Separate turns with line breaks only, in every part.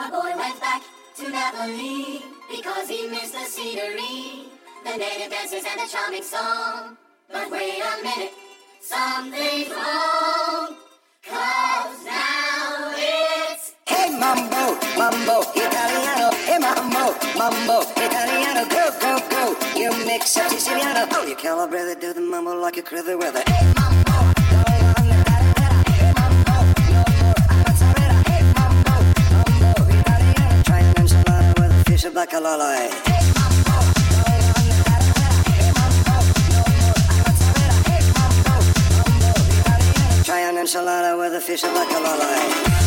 A boy went back to Napoli because he missed the scenery, the native dances, and the charming song. But wait a minute, something's wrong. Cause now it's.
Hey, mambo, mambo, Italiano. Hey, mambo, mambo, Italiano. Go, go, go. You mix up Siciliano. Oh, you calibrate it, do the mumble like you crew the weather. Hey, mambo. pierwsze. Try an enchilada with a fish of bacalala.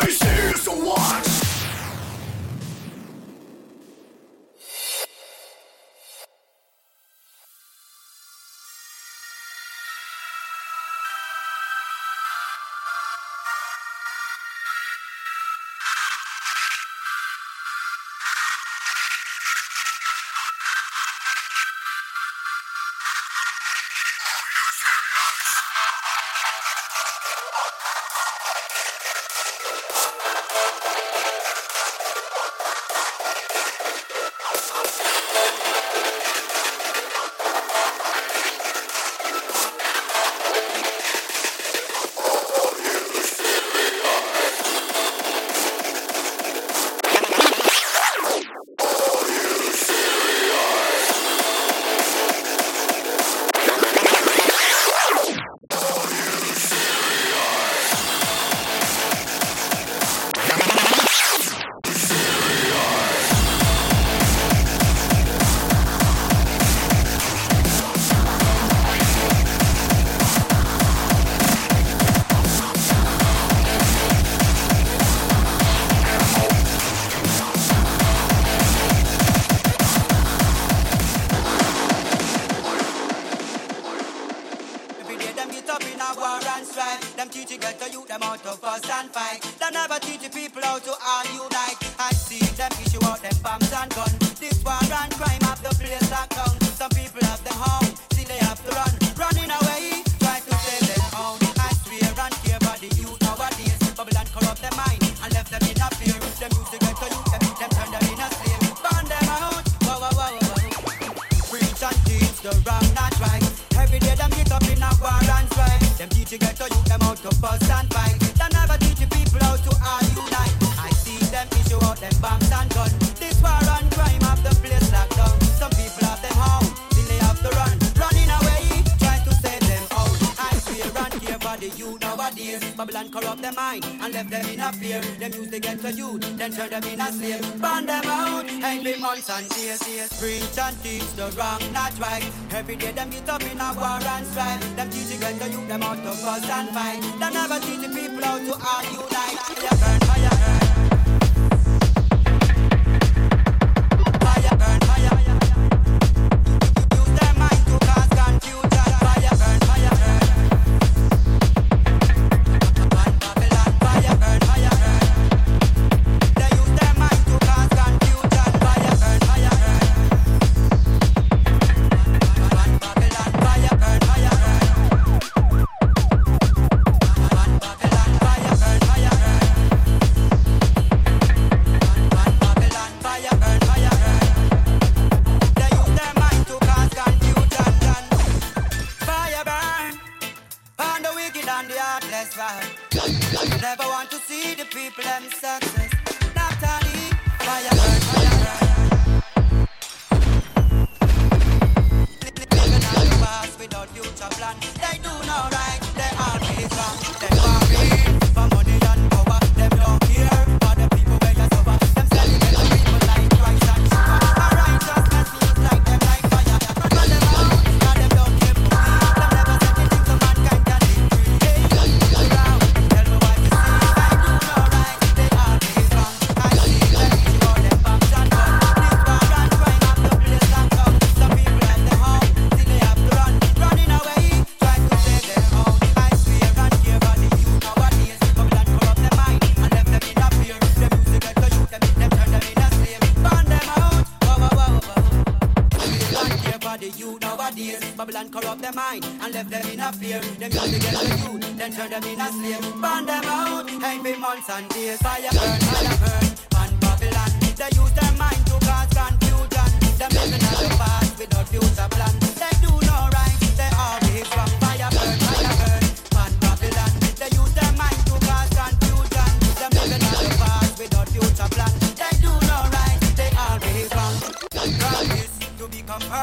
Boys! and left them in a fear. Them used to get to you, then turn them in a slave. Burn them out, hang be months and years. Preach and teach the wrong, not right. Every day them get up in a war and strife. Them teach you get to you, them out to us and fight. They never teach the people how to argue like fire, burn, fire.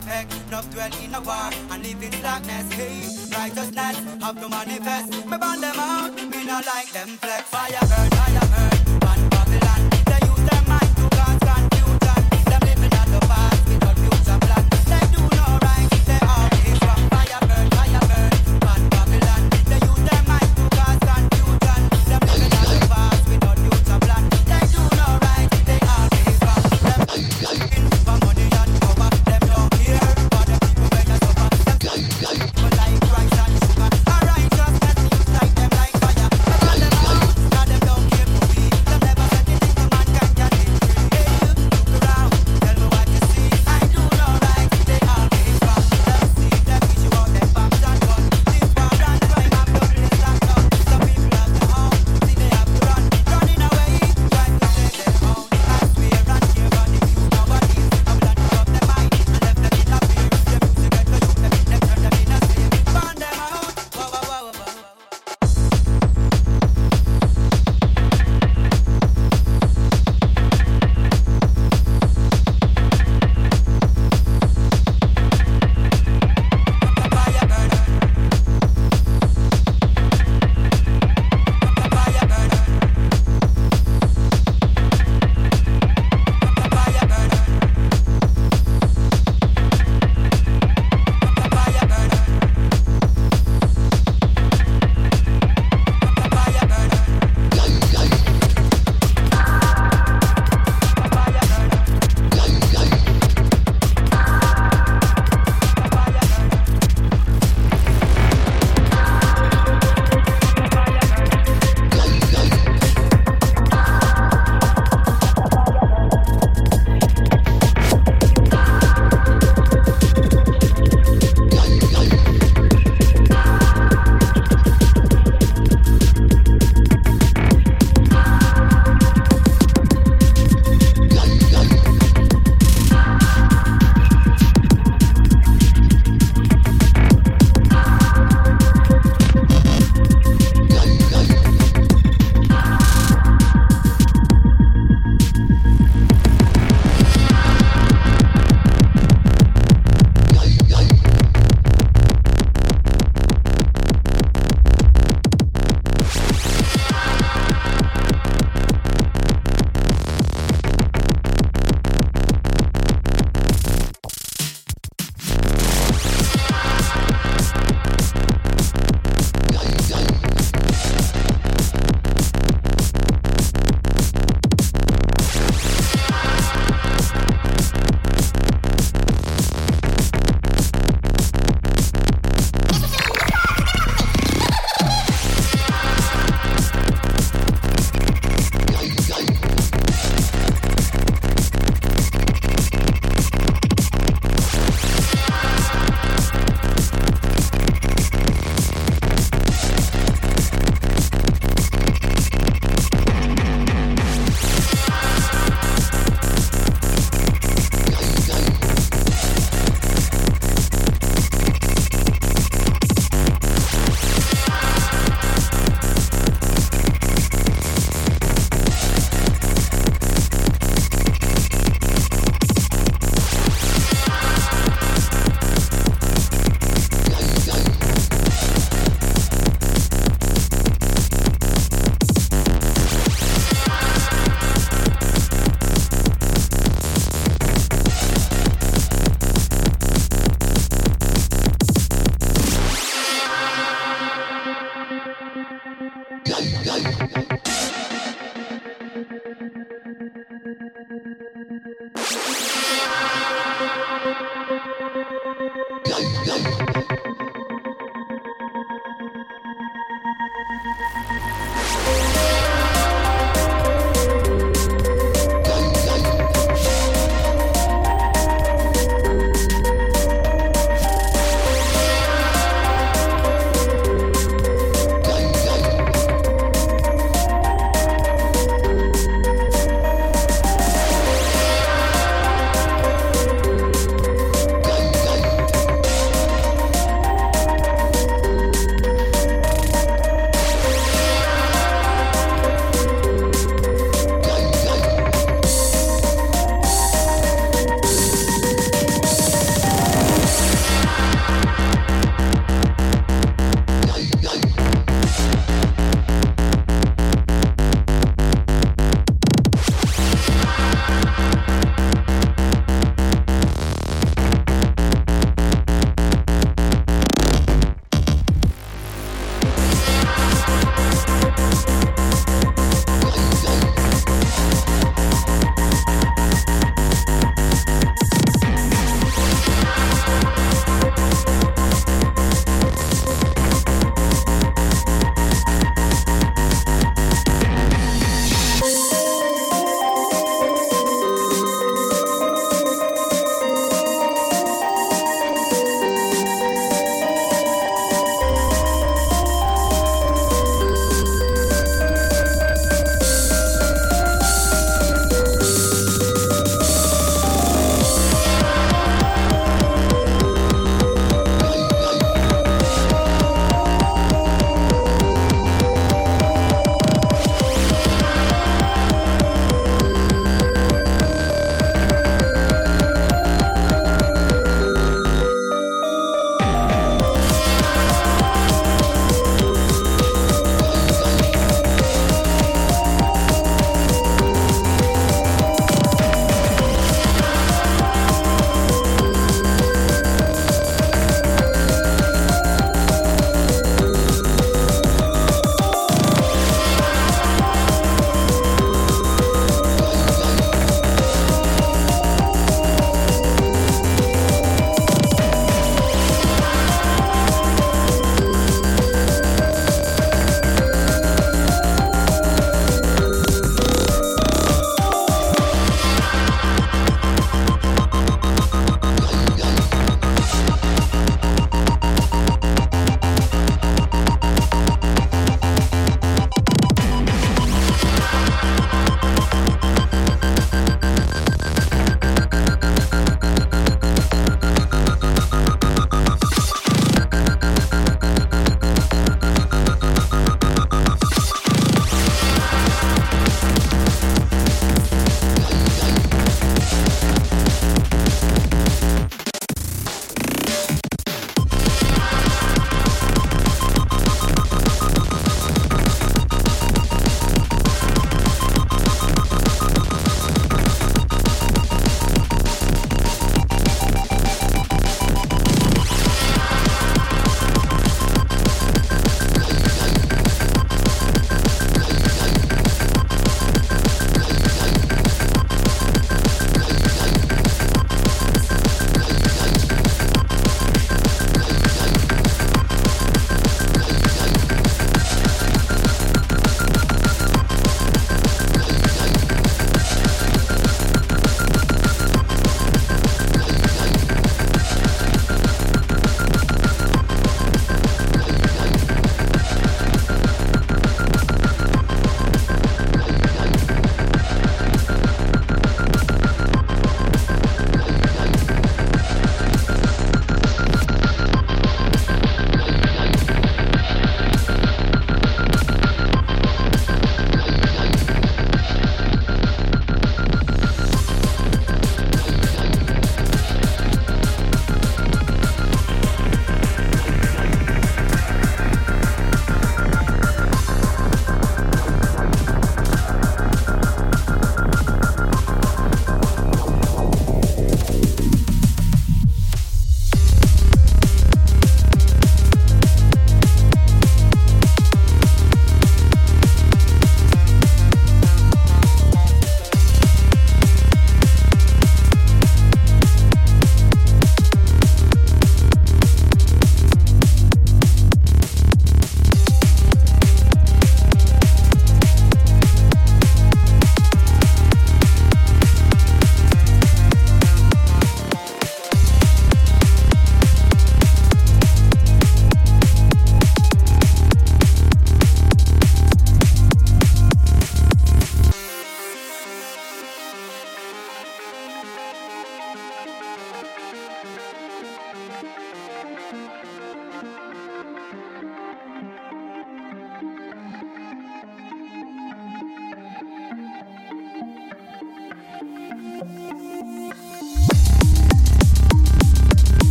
perfect. Not dwell in a war and live in darkness. Hey, righteousness have to manifest. Me burn them out, me not like them flex. Firebird, fire.